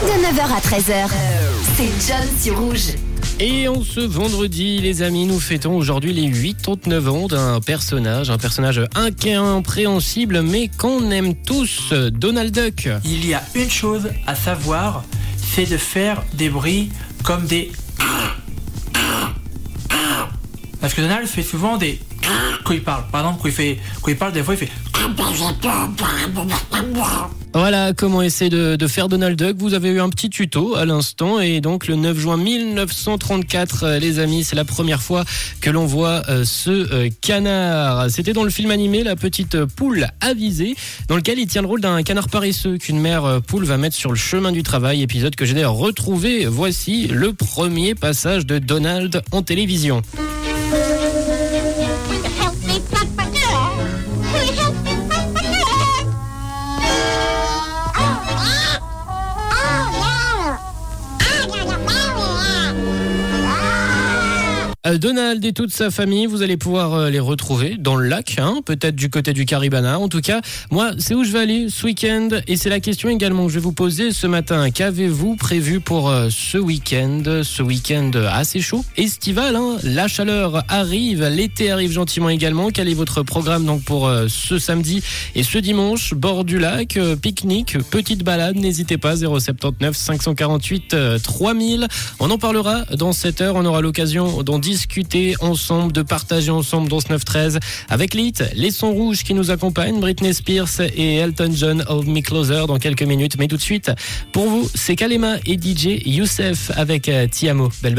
De 9h à 13h, c'est John sur Rouge. Et en ce vendredi, les amis, nous fêtons aujourd'hui les 89 ans d'un personnage, un personnage incompréhensible, mais qu'on aime tous, Donald Duck. Il y a une chose à savoir, c'est de faire des bruits comme des... Parce que Donald fait souvent des... Il parle, par exemple, quand il, fait... quand parle, des fois il fait... Voilà comment essayer de, de, faire Donald Duck. Vous avez eu un petit tuto à l'instant et donc le 9 juin 1934, euh, les amis, c'est la première fois que l'on voit euh, ce euh, canard. C'était dans le film animé La petite poule avisée, dans lequel il tient le rôle d'un canard paresseux qu'une mère poule va mettre sur le chemin du travail. Épisode que j'ai d'ailleurs retrouvé. Voici le premier passage de Donald en télévision. Donald et toute sa famille, vous allez pouvoir euh, les retrouver dans le lac, hein, peut-être du côté du Caribana. En tout cas, moi, c'est où je vais aller ce week-end et c'est la question également que je vais vous poser ce matin. Qu'avez-vous prévu pour euh, ce week-end? Ce week-end assez chaud, estival. Hein la chaleur arrive, l'été arrive gentiment également. Quel est votre programme donc pour euh, ce samedi et ce dimanche? Bord du lac, pique-nique, petite balade. N'hésitez pas 079 548 3000. On en parlera dans cette heure. On aura l'occasion discuter discuter ensemble, de partager ensemble dans ce 9-13 avec les les sons rouges qui nous accompagnent, Britney Spears et Elton John, Hold Me Closer dans quelques minutes. Mais tout de suite, pour vous, c'est Kalema et DJ Youssef avec Tiamo. Belle.